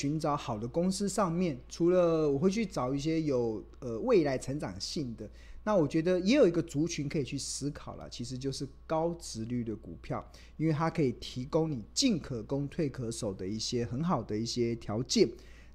寻找好的公司上面，除了我会去找一些有呃未来成长性的，那我觉得也有一个族群可以去思考了，其实就是高值率的股票，因为它可以提供你进可攻退可守的一些很好的一些条件。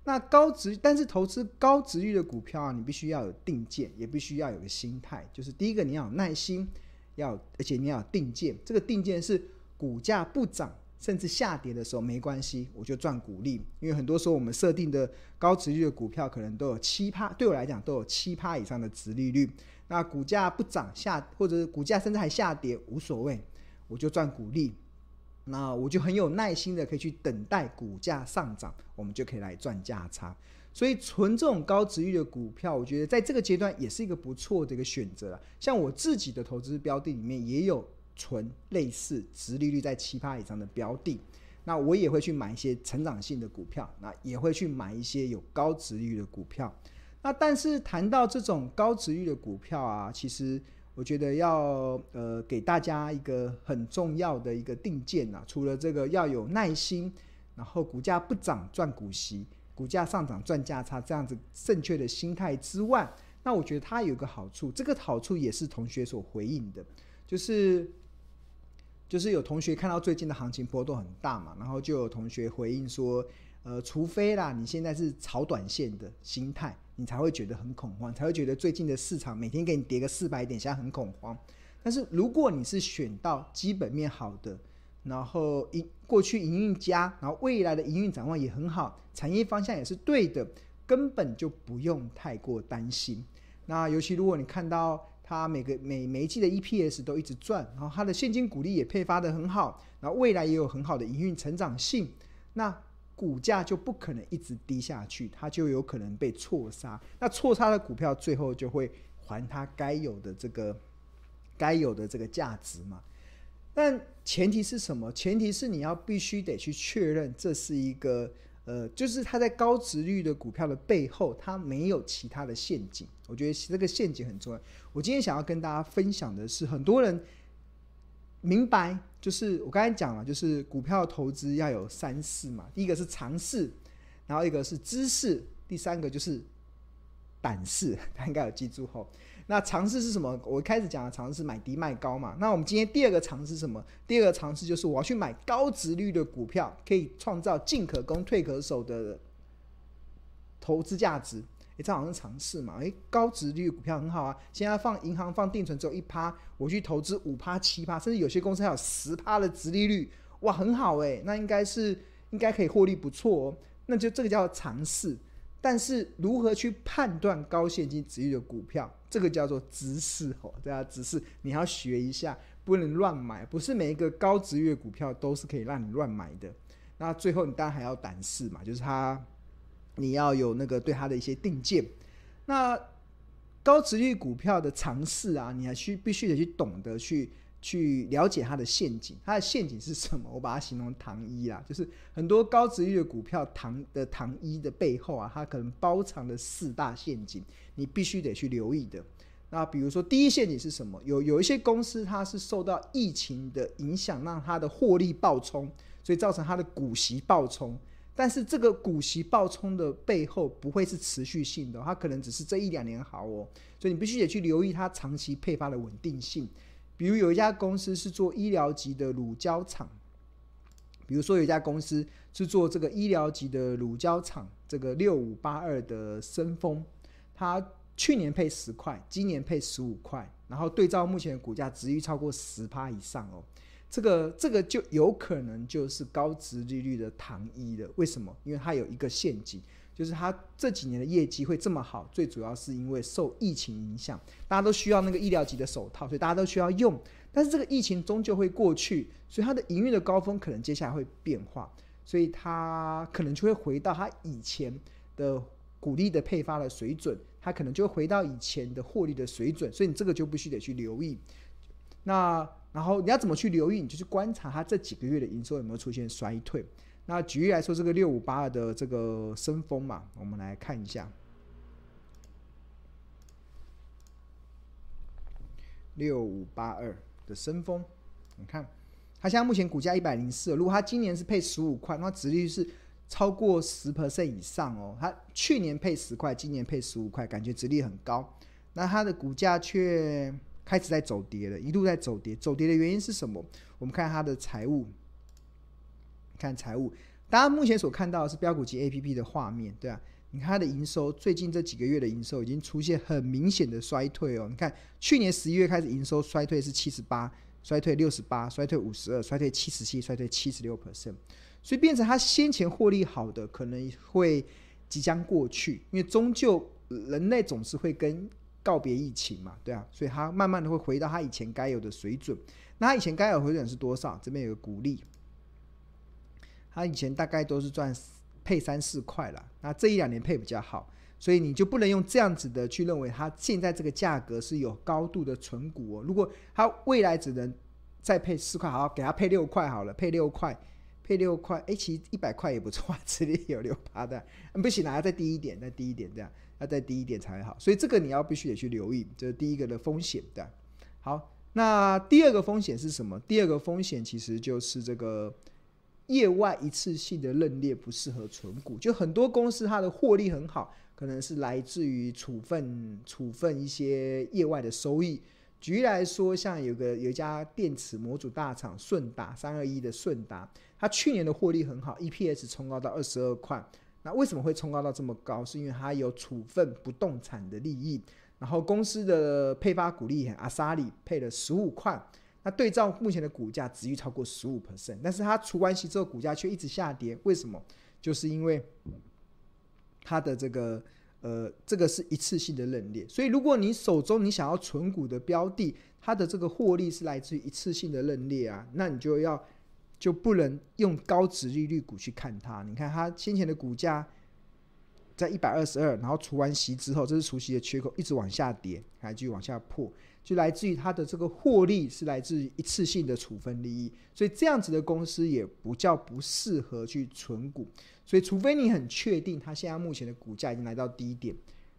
那高值，但是投资高值率的股票啊，你必须要有定见，也必须要有个心态，就是第一个你要有耐心，要而且你要有定见。这个定见是股价不涨甚至下跌的时候没关系，我就赚股利。因为很多时候我们设定的高值率的股票可能都有七趴，对我来讲都有七趴以上的值利率。那股价不涨下，或者是股价甚至还下跌无所谓，我就赚股利。那我就很有耐心的可以去等待股价上涨，我们就可以来赚价差。所以存这种高值率的股票，我觉得在这个阶段也是一个不错的一个选择了。像我自己的投资标的里面也有存类似殖利率在七趴以上的标的，那我也会去买一些成长性的股票，那也会去买一些有高殖率的股票。那但是谈到这种高殖率的股票啊，其实。我觉得要呃给大家一个很重要的一个定见呐，除了这个要有耐心，然后股价不涨赚股息，股价上涨赚价差这样子正确的心态之外，那我觉得它有个好处，这个好处也是同学所回应的，就是就是有同学看到最近的行情波动很大嘛，然后就有同学回应说，呃，除非啦，你现在是炒短线的心态。你才会觉得很恐慌，才会觉得最近的市场每天给你跌个四百点，现在很恐慌。但是如果你是选到基本面好的，然后营过去营运佳，然后未来的营运展望也很好，产业方向也是对的，根本就不用太过担心。那尤其如果你看到它每个每每一季的 EPS 都一直赚，然后它的现金股利也配发得很好，然后未来也有很好的营运成长性，那。股价就不可能一直低下去，它就有可能被错杀。那错杀的股票最后就会还它该有的这个该有的这个价值嘛。但前提是什么？前提是你要必须得去确认这是一个呃，就是它在高值率的股票的背后，它没有其他的陷阱。我觉得这个陷阱很重要。我今天想要跟大家分享的是，很多人。明白，就是我刚才讲了，就是股票投资要有三识嘛。第一个是常识，然后一个是知识，第三个就是胆识。他应该有记住后。那尝试是什么？我一开始讲的尝试是买低卖高嘛。那我们今天第二个尝试什么？第二个尝试就是我要去买高殖率的股票，可以创造进可攻退可守的投资价值。诶，这好像是常识嘛？诶，高殖率股票很好啊。现在放银行放定存只有一趴，我去投资五趴、七趴，甚至有些公司还有十趴的殖利率，哇，很好诶。那应该是应该可以获利不错哦。那就这个叫尝试。但是如何去判断高现金殖利率的股票，这个叫做知识哦。对啊，知识你要学一下，不能乱买。不是每一个高值率股票都是可以让你乱买的。那最后你当然还要胆识嘛，就是它。你要有那个对它的一些定见，那高值率股票的尝试啊，你还需必须得去懂得去去了解它的陷阱。它的陷阱是什么？我把它形容糖衣啦，就是很多高值率的股票糖的糖衣的背后啊，它可能包藏了四大陷阱，你必须得去留意的。那比如说第一陷阱是什么？有有一些公司它是受到疫情的影响，让它的获利暴冲，所以造成它的股息暴冲。但是这个股息暴冲的背后不会是持续性的，它可能只是这一两年好哦，所以你必须得去留意它长期配发的稳定性。比如有一家公司是做医疗级的乳胶厂，比如说有一家公司是做这个医疗级的乳胶厂，这个六五八二的森丰，它去年配十块，今年配十五块，然后对照目前的股价，殖利率超过十趴以上哦。这个这个就有可能就是高值利率的糖衣了。为什么？因为它有一个陷阱，就是它这几年的业绩会这么好，最主要是因为受疫情影响，大家都需要那个医疗级的手套，所以大家都需要用。但是这个疫情终究会过去，所以它的营运的高峰可能接下来会变化，所以它可能就会回到它以前的股利的配发的水准，它可能就会回到以前的获利的水准，所以你这个就必须得去留意。那。然后你要怎么去留意？你就去观察它这几个月的营收有没有出现衰退。那举例来说，这个六五八二的这个森丰嘛，我们来看一下六五八二的森丰，你看它现在目前股价一百零四，如果它今年是配十五块，那殖利率是超过十 percent 以上哦。它去年配十块，今年配十五块，感觉值率很高。那它的股价却开始在走跌了，一路在走跌。走跌的原因是什么？我们看它的财务，看财务。大家目前所看到的是标股集 APP 的画面，对啊，你看它的营收，最近这几个月的营收已经出现很明显的衰退哦。你看去年十一月开始营收衰退是七十八，衰退六十八，衰退五十二，衰退七十七，衰退七十六 percent，所以变成它先前获利好的可能会即将过去，因为终究人类总是会跟告别疫情嘛，对啊，所以它慢慢的会回到它以前该有的水准。那它以前该有的水准是多少？这边有个股利。他以前大概都是赚配三四块了，那这一两年配比较好，所以你就不能用这样子的去认为它现在这个价格是有高度的存股哦。如果它未来只能再配四块，好，给它配六块好了，配六块，配六块，哎，其实一百块也不错啊，这里有六趴的，不行，还要再低一点，再低一点这样，要再低一点才好。所以这个你要必须得去留意，这是第一个的风险的。好，那第二个风险是什么？第二个风险其实就是这个。业外一次性的认列不适合存股，就很多公司它的获利很好，可能是来自于处分处分一些业外的收益。举例来说，像有个有一家电池模组大厂顺达三二一的顺达，它去年的获利很好，EPS 冲高到二十二块。那为什么会冲高到这么高？是因为它有处分不动产的利益，然后公司的配发股利阿萨里配了十五块。那对照目前的股价，殖利率超过十五 percent，但是它除完息之后，股价却一直下跌，为什么？就是因为它的这个呃，这个是一次性的认列，所以如果你手中你想要存股的标的，它的这个获利是来自于一次性的认列啊，那你就要就不能用高值利率股去看它。你看它先前的股价在一百二十二，然后除完息之后，这是除息的缺口，一直往下跌，还继续往下破。就来自于它的这个获利是来自于一次性的处分利益，所以这样子的公司也不叫不适合去存股。所以除非你很确定它现在目前的股价已经来到低点，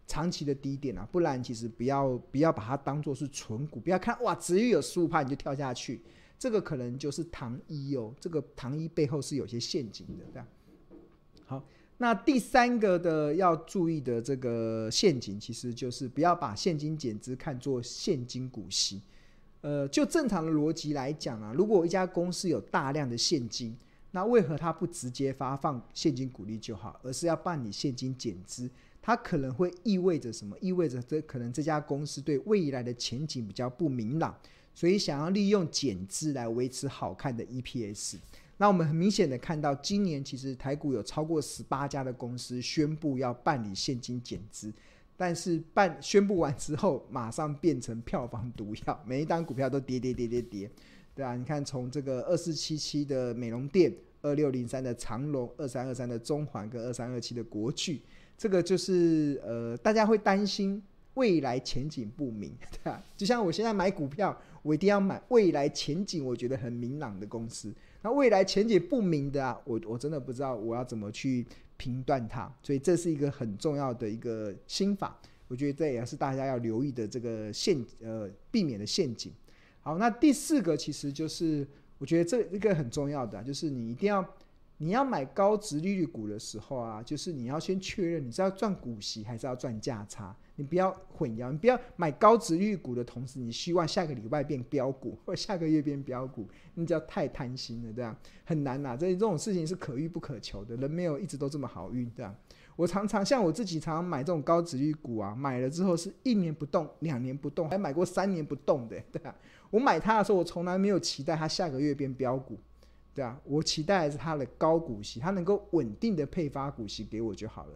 长期的低点啊，不然其实不要不要把它当做是存股，不要看哇，只有有十五趴你就跳下去，这个可能就是糖衣哦，这个糖衣背后是有些陷阱的，这样。那第三个的要注意的这个陷阱，其实就是不要把现金减资看作现金股息。呃，就正常的逻辑来讲啊，如果一家公司有大量的现金，那为何它不直接发放现金股利就好，而是要办理现金减资？它可能会意味着什么？意味着这可能这家公司对未来的前景比较不明朗，所以想要利用减资来维持好看的 EPS。那我们很明显的看到，今年其实台股有超过十八家的公司宣布要办理现金减资，但是办宣布完之后，马上变成票房毒药，每一单股票都跌跌跌跌跌，对啊，你看从这个二四七七的美容店、二六零三的长荣、二三二三的中环跟二三二七的国巨，这个就是呃，大家会担心未来前景不明，对啊，就像我现在买股票，我一定要买未来前景我觉得很明朗的公司。那未来前景不明的啊，我我真的不知道我要怎么去评断它，所以这是一个很重要的一个心法，我觉得这也是大家要留意的这个陷呃避免的陷阱。好，那第四个其实就是我觉得这一个很重要的，就是你一定要。你要买高值利率股的时候啊，就是你要先确认你是要赚股息还是要赚价差，你不要混淆，你不要买高值预股的同时，你希望下个礼拜变标股 或下个月变标股，你只要太贪心了，这样很难呐、啊。这这种事情是可遇不可求的，人没有一直都这么好运，这样。我常常像我自己常常买这种高值预股啊，买了之后是一年不动，两年不动，还买过三年不动的，对啊。我买它的时候，我从来没有期待它下个月变标股。对啊，我期待的是它的高股息，它能够稳定的配发股息给我就好了。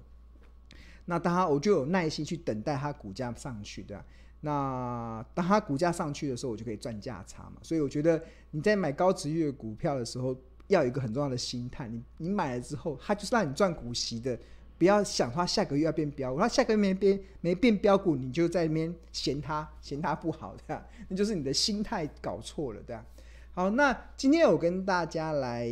那当然，我就有耐心去等待它股价上去，对啊。那当它股价上去的时候，我就可以赚价差嘛。所以我觉得你在买高殖利率股票的时候，要有一个很重要的心态。你你买了之后，它就是让你赚股息的，不要想它下个月要变标股，它下个月没变没变标股，你就在那边嫌它嫌它不好，对啊，那就是你的心态搞错了，对啊。好，那今天我跟大家来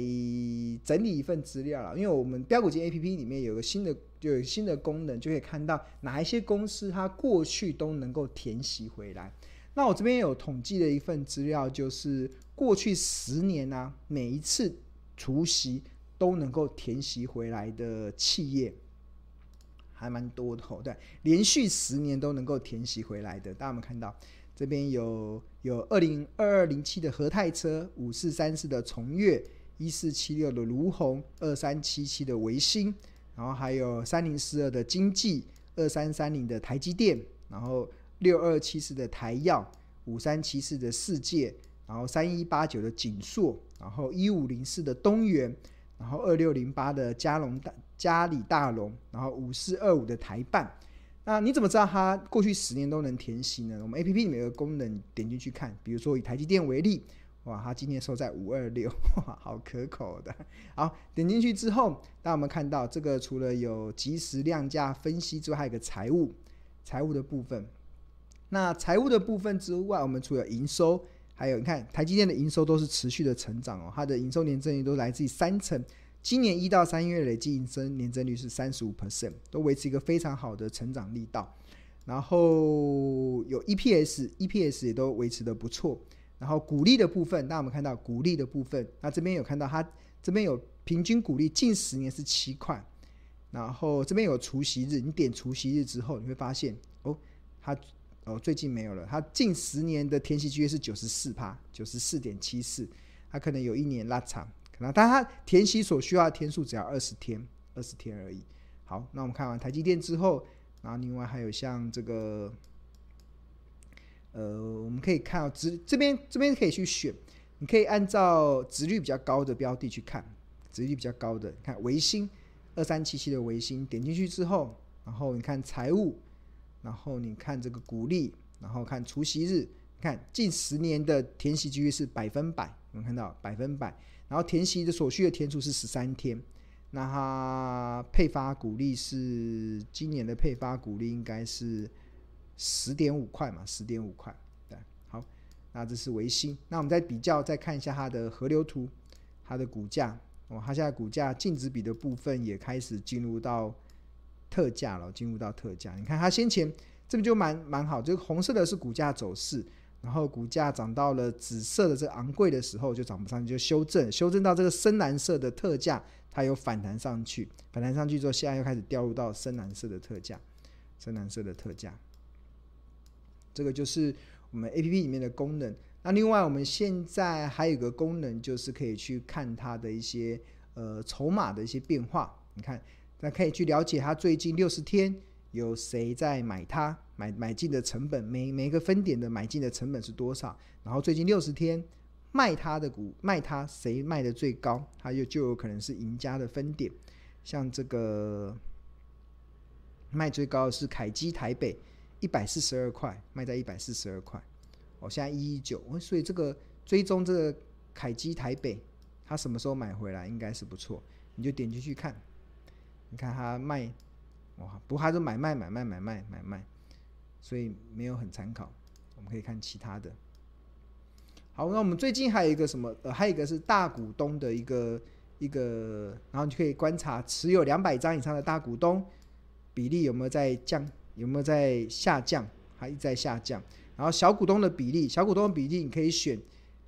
整理一份资料了，因为我们标股金 APP 里面有个新的，就有新的功能，就可以看到哪一些公司它过去都能够填息回来。那我这边有统计的一份资料，就是过去十年啊，每一次除息都能够填息回来的企业，还蛮多的哦。对，连续十年都能够填息回来的，大家有没有看到？这边有有二零二二零七的和泰车，五四三四的崇越，一四七六的卢鸿，二三七七的维新，然后还有三零四二的经济，二三三零的台积电，然后六二七四的台燿，五三七四的世界，然后三一八九的景硕，然后一五零四的东元，然后二六零八的嘉龙大嘉里大龙，然后五四二五的台办。那你怎么知道它过去十年都能填息呢？我们 A P P 里面有个功能，点进去看，比如说以台积电为例，哇，它今天收在五二六，哇，好可口的。好，点进去之后，那我们看到这个除了有即时量价分析之外，还有个财务，财务的部分。那财务的部分之外，我们除了营收，还有你看台积电的营收都是持续的成长哦，它的营收年增率都来自于三成。今年一到三月累计营收年增率是三十五 percent，都维持一个非常好的成长力道。然后有 EPS，EPS 也都维持得不错。然后股利的部分，大家有没有看到股利的部分？那这边有看到它这边有平均股利，近十年是七块。然后这边有除息日，你点除息日之后，你会发现哦，它哦最近没有了。它近十年的天息机会是九十四趴，九十四点七四，它可能有一年拉长。那但它填息所需要的天数只要二十天，二十天而已。好，那我们看完台积电之后，然后另外还有像这个，呃，我们可以看到殖这边这边可以去选，你可以按照值率比较高的标的去看，值率比较高的，看维新二三七七的维新，点进去之后，然后你看财务，然后你看这个股利，然后看除息日，看近十年的填息几率是百分百，我们看到百分百。然后填息的所需的天数是十三天，那它配发股利是今年的配发股利应该是十点五块嘛，十点五块，对，好，那这是维新，那我们再比较再看一下它的河流图，它的股价，哦，它现在股价净值比的部分也开始进入到特价了，进入到特价，你看它先前这边就蛮蛮好，这个红色的是股价走势。然后股价涨到了紫色的这个昂贵的时候，就涨不上去，就修正，修正到这个深蓝色的特价，它有反弹上去，反弹上去之后，现在又开始掉入到深蓝色的特价，深蓝色的特价。这个就是我们 APP 里面的功能。那另外，我们现在还有一个功能，就是可以去看它的一些呃筹码的一些变化。你看，那可以去了解它最近六十天有谁在买它。买买进的成本，每每一个分点的买进的成本是多少？然后最近六十天卖它的股，卖它谁卖的最高，它就就有可能是赢家的分点。像这个卖最高的是凯基台北一百四十二块，卖在一百四十二块。哦，现在一一九，所以这个追踪这个凯基台北，它什么时候买回来应该是不错，你就点进去看，你看它卖，哇，不过它是买卖买卖买卖买卖。所以没有很参考，我们可以看其他的。好，那我们最近还有一个什么？呃，还有一个是大股东的一个一个，然后你就可以观察持有两百张以上的大股东比例有没有在降，有没有在下降，还一直在下降。然后小股东的比例，小股东的比例你可以选。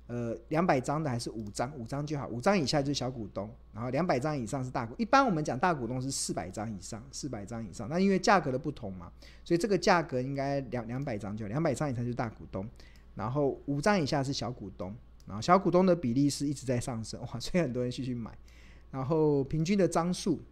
呃，两百张的还是五张？五张就好，五张以下就是小股东，然后两百张以上是大股。一般我们讲大股东是四百张以上，四百张以上。那因为价格的不同嘛，所以这个价格应该两两百张就好，两百张以上就是大股东，然后五张以下是小股东，然后小股东的比例是一直在上升，哇，所以很多人继续买。然后平均的张数，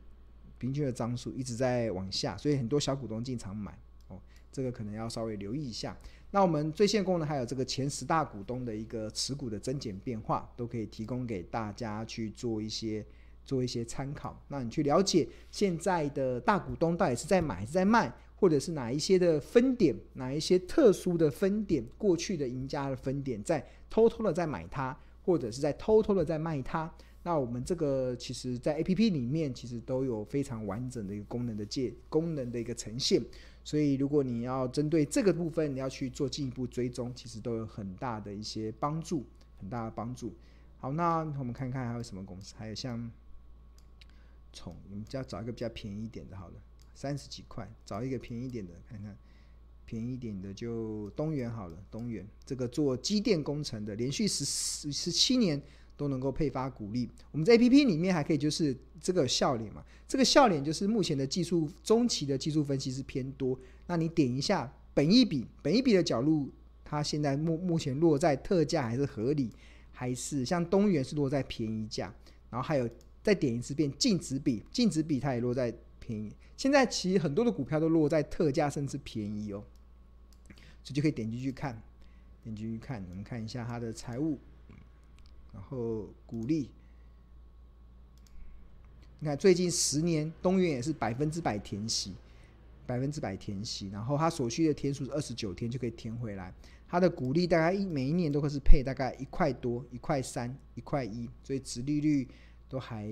平均的张数一直在往下，所以很多小股东进场买哦，这个可能要稍微留意一下。那我们最新功能还有这个前十大股东的一个持股的增减变化，都可以提供给大家去做一些做一些参考。那你去了解现在的大股东到底是在买还是在卖，或者是哪一些的分点，哪一些特殊的分点，过去的赢家的分点在偷偷的在买它，或者是在偷偷的在卖它。那我们这个其实在 APP 里面其实都有非常完整的一个功能的介功能的一个呈现。所以，如果你要针对这个部分，你要去做进一步追踪，其实都有很大的一些帮助，很大的帮助。好，那我们看看还有什么公司，还有像宠，我们就要找一个比较便宜一点的，好了，三十几块，找一个便宜一点的，看看便宜一点的就东元好了，东元这个做机电工程的，连续十十七年都能够配发股利。我们在 APP 里面还可以就是这个笑脸嘛，这个笑脸就是目前的技术中期的技术分析是偏多。那你点一下本一笔，本一笔的角度，它现在目目前落在特价还是合理，还是像东元是落在便宜价，然后还有再点一次变净值比，净值比它也落在便宜。现在其实很多的股票都落在特价甚至便宜哦，所以就可以点进去看，点进去看，我们看一下它的财务，然后股利。你看最近十年东元也是百分之百填息，百分之百填息，然后它所需的天数是二十九天就可以填回来。它的股利大概一每一年都会是配大概一块多、一块三、一块一，所以殖利率都还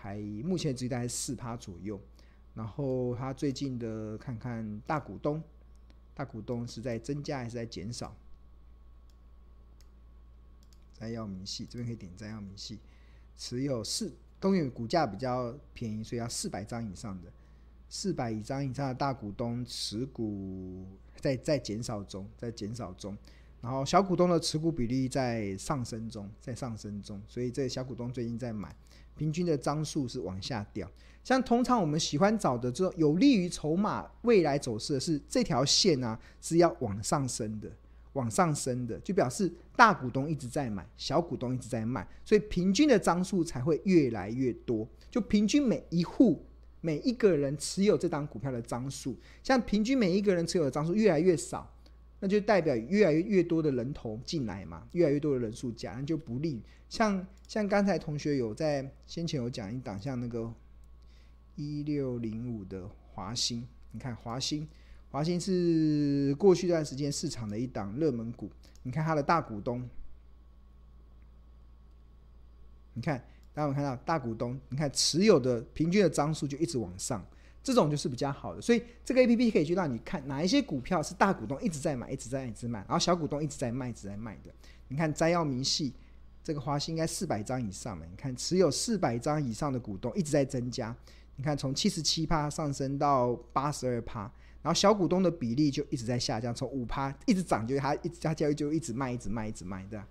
还目前殖利率大概四趴左右。然后它最近的看看大股东，大股东是在增加还是在减少？摘要明细这边可以点摘要明细，持有四东元股价比较便宜，所以要四百张以上的四百张以上的大股东持股。在在减少中，在减少中，然后小股东的持股比例在上升中，在上升中，所以这小股东最近在买，平均的张数是往下掉。像通常我们喜欢找的这种有利于筹码未来走势的是这条线啊，是要往上升的，往上升的，就表示大股东一直在买，小股东一直在卖，所以平均的张数才会越来越多，就平均每一户。每一个人持有这档股票的张数，像平均每一个人持有的张数越来越少，那就代表越来越越多的人头进来嘛，越来越多的人数加，那就不利。像像刚才同学有在先前有讲一档，像那个一六零五的华兴，你看华兴，华兴是过去一段时间市场的一档热门股，你看它的大股东，你看。大家有看到大股东，你看持有的平均的张数就一直往上，这种就是比较好的。所以这个 A P P 可以去让你看哪一些股票是大股东一直在买、一直在一直卖，然后小股东一直在卖、一直在卖的。你看摘要明细，这个华兴应该四百张以上嘛？你看持有四百张以上的股东一直在增加。你看从七十七趴上升到八十二趴，然后小股东的比例就一直在下降，从五趴一直涨，就它一直加交易就一直卖、一直卖、一直卖的。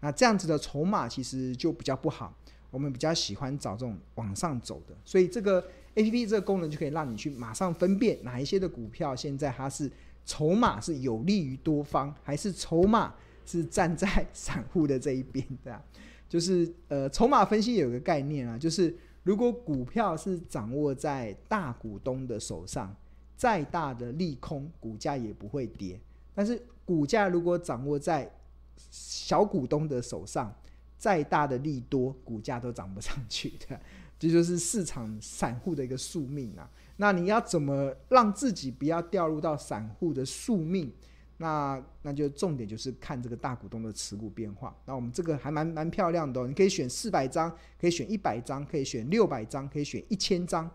那这样子的筹码其实就比较不好。我们比较喜欢找这种往上走的，所以这个 APP 这个功能就可以让你去马上分辨哪一些的股票现在它是筹码是有利于多方，还是筹码是站在 散户的这一边的。就是呃，筹码分析有个概念啊，就是如果股票是掌握在大股东的手上，再大的利空，股价也不会跌；但是股价如果掌握在小股东的手上，再大的利多，股价都涨不上去的，这就是市场散户的一个宿命啊。那你要怎么让自己不要掉入到散户的宿命？那那就重点就是看这个大股东的持股变化。那我们这个还蛮蛮漂亮的哦，你可以选四百张，可以选一百张，可以选六百张，可以选一千张，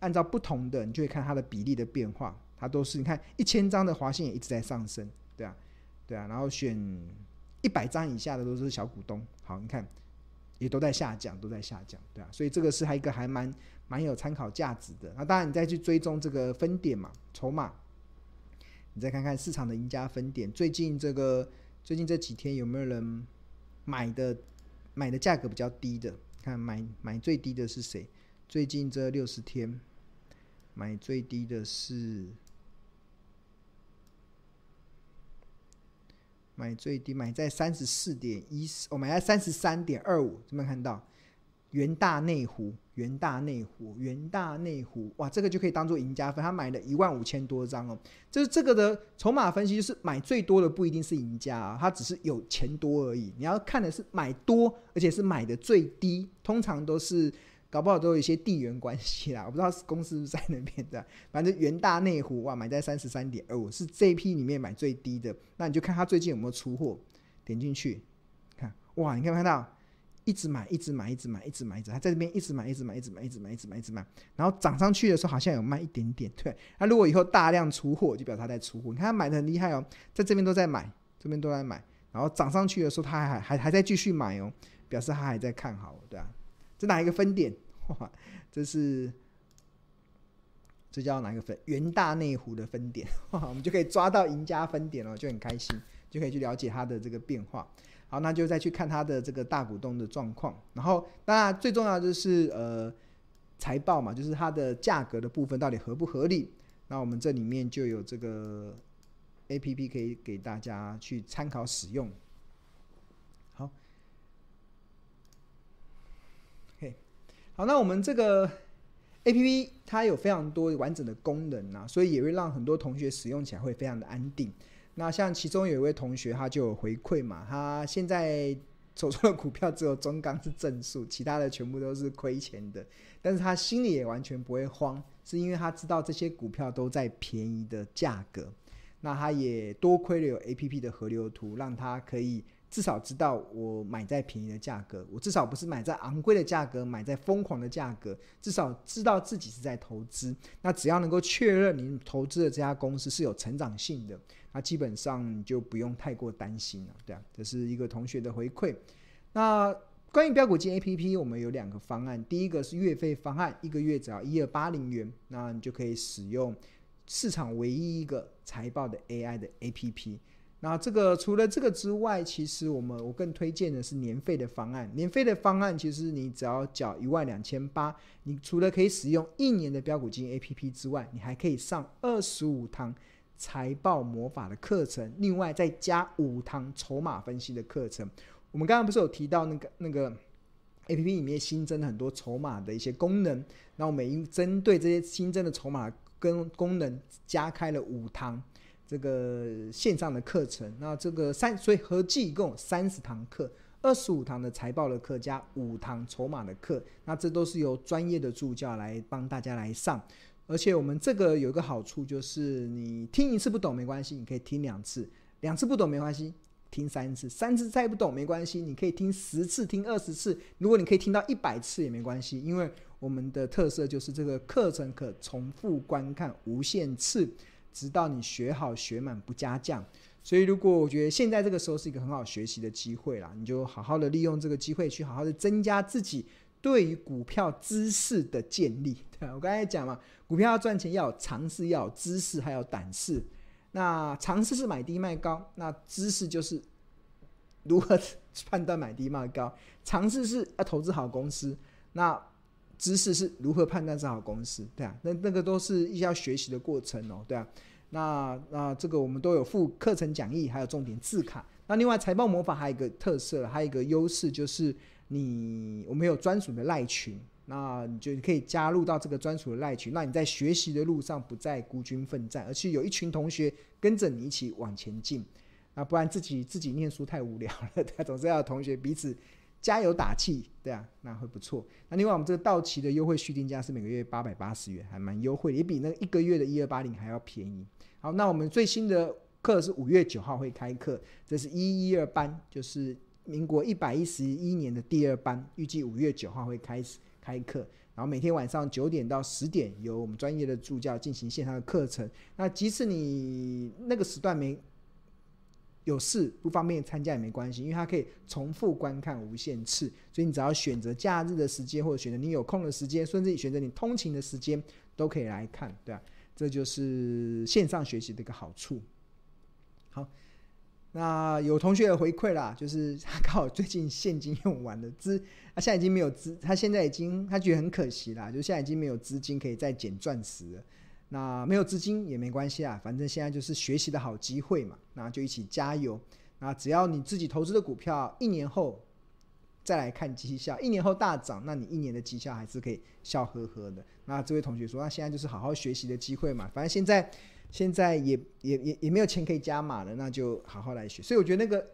按照不同的，你就会看它的比例的变化。它都是你看一千张的华信也一直在上升，对啊，对啊，然后选。一百张以下的都是小股东，好，你看也都在下降，都在下降，对啊，所以这个是还一个还蛮蛮有参考价值的。那当然，你再去追踪这个分点嘛，筹码，你再看看市场的赢家分点，最近这个最近这几天有没有人买的买的价格比较低的？看买买最低的是谁？最近这六十天买最低的是。买最低，买在三十四点一，我买在三十三点二五，有没有看到元大内湖，元大内湖，元大内湖，哇，这个就可以当做赢家分。他买了一万五千多张哦，就是这个的筹码分析，就是买最多的不一定是赢家啊，他只是有钱多而已。你要看的是买多，而且是买的最低，通常都是。搞不好都有一些地缘关系啦，我不知道公司是不是在那边的。反正元大内湖哇，买在三十三点二五，是这一批里面买最低的。那你就看他最近有没有出货，点进去看哇，你看没看到一直买，一直买，一直买，一直买，一直还在这边一直买，一直买，一直买，一直买，一直买，一直买。然后涨上去的时候好像有卖一点点，对。那如果以后大量出货，就表示他在出货。你看他买的很厉害哦，在这边都在买，这边都在买。然后涨上去的时候，他还还还在继续买哦，表示他还在看好，对啊。这哪一个分点？哇，这是这叫哪一个分？元大内湖的分点，哇，我们就可以抓到赢家分点了，就很开心，就可以去了解它的这个变化。好，那就再去看它的这个大股东的状况。然后，当然最重要的就是呃财报嘛，就是它的价格的部分到底合不合理。那我们这里面就有这个 APP 可以给大家去参考使用。好，OK，好，那我们这个 APP 它有非常多完整的功能啊，所以也会让很多同学使用起来会非常的安定。那像其中有一位同学，他就有回馈嘛，他现在手中的股票只有中钢是正数，其他的全部都是亏钱的，但是他心里也完全不会慌，是因为他知道这些股票都在便宜的价格，那他也多亏了有 APP 的河流图，让他可以。至少知道我买在便宜的价格，我至少不是买在昂贵的价格，买在疯狂的价格。至少知道自己是在投资。那只要能够确认你投资的这家公司是有成长性的，那基本上你就不用太过担心了。对啊，这是一个同学的回馈。那关于标股金 APP，我们有两个方案，第一个是月费方案，一个月只要一二八零元，那你就可以使用市场唯一一个财报的 AI 的 APP。那这个除了这个之外，其实我们我更推荐的是年费的方案。年费的方案其实你只要缴一万两千八，你除了可以使用一年的标股金 APP 之外，你还可以上二十五堂财报魔法的课程，另外再加五堂筹码分析的课程。我们刚刚不是有提到那个那个 APP 里面新增了很多筹码的一些功能，那我们已经针对这些新增的筹码跟功能加开了五堂。这个线上的课程，那这个三，所以合计一共三十堂课，二十五堂的财报的课加五堂筹码的课，那这都是由专业的助教来帮大家来上。而且我们这个有一个好处，就是你听一次不懂没关系，你可以听两次，两次不懂没关系，听三次，三次再不懂没关系，你可以听十次，听二十次，如果你可以听到一百次也没关系，因为我们的特色就是这个课程可重复观看无限次。直到你学好学满不加价，所以如果我觉得现在这个时候是一个很好学习的机会啦，你就好好的利用这个机会去好好的增加自己对于股票知识的建立。对，我刚才讲嘛，股票要赚钱要有常识，要有知识，还有胆识。那尝试是买低卖高，那知识就是如何判断买低卖高。尝试是要投资好公司，那。知识是如何判断是好公司，对啊，那那个都是一些要学习的过程哦，对啊，那那这个我们都有附课程讲义，还有重点字卡。那另外财报魔法还有一个特色，还有一个优势就是你我们有专属的赖群，那你就可以加入到这个专属的赖群，那你在学习的路上不再孤军奋战，而且有一群同学跟着你一起往前进，那不然自己自己念书太无聊了，对啊，总是要同学彼此。加油打气，对啊，那会不错。那另外我们这个到期的优惠续订价是每个月八百八十元，还蛮优惠的，也比那一个月的一二八零还要便宜。好，那我们最新的课是五月九号会开课，这是一一二班，就是民国一百一十一年的第二班，预计五月九号会开始开课，然后每天晚上九点到十点由我们专业的助教进行线上的课程。那即使你那个时段没。有事不方便参加也没关系，因为它可以重复观看无限次，所以你只要选择假日的时间，或者选择你有空的时间，甚至你选择你通勤的时间，都可以来看，对啊，这就是线上学习的一个好处。好，那有同学的回馈啦，就是他刚好最近现金用完了，资他现在已经没有资，他现在已经他觉得很可惜啦，就现在已经没有资金可以再捡钻石了。那没有资金也没关系啊，反正现在就是学习的好机会嘛，那就一起加油。那只要你自己投资的股票一年后再来看绩效，一年后大涨，那你一年的绩效还是可以笑呵呵的。那这位同学说，那现在就是好好学习的机会嘛，反正现在现在也也也也没有钱可以加码了，那就好好来学。所以我觉得那个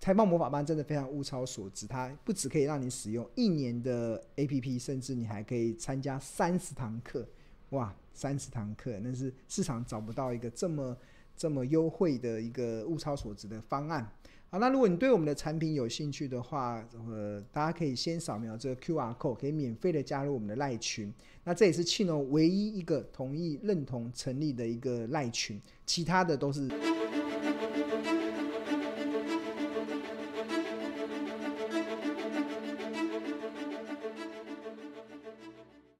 财报魔法班真的非常物超所值，它不只可以让你使用一年的 APP，甚至你还可以参加三十堂课。哇，三十堂课，但是市场找不到一个这么这么优惠的一个物超所值的方案。好，那如果你对我们的产品有兴趣的话，呃，大家可以先扫描这个 QR code，可以免费的加入我们的赖群。那这也是庆农唯一一个同意认同成立的一个赖群，其他的都是。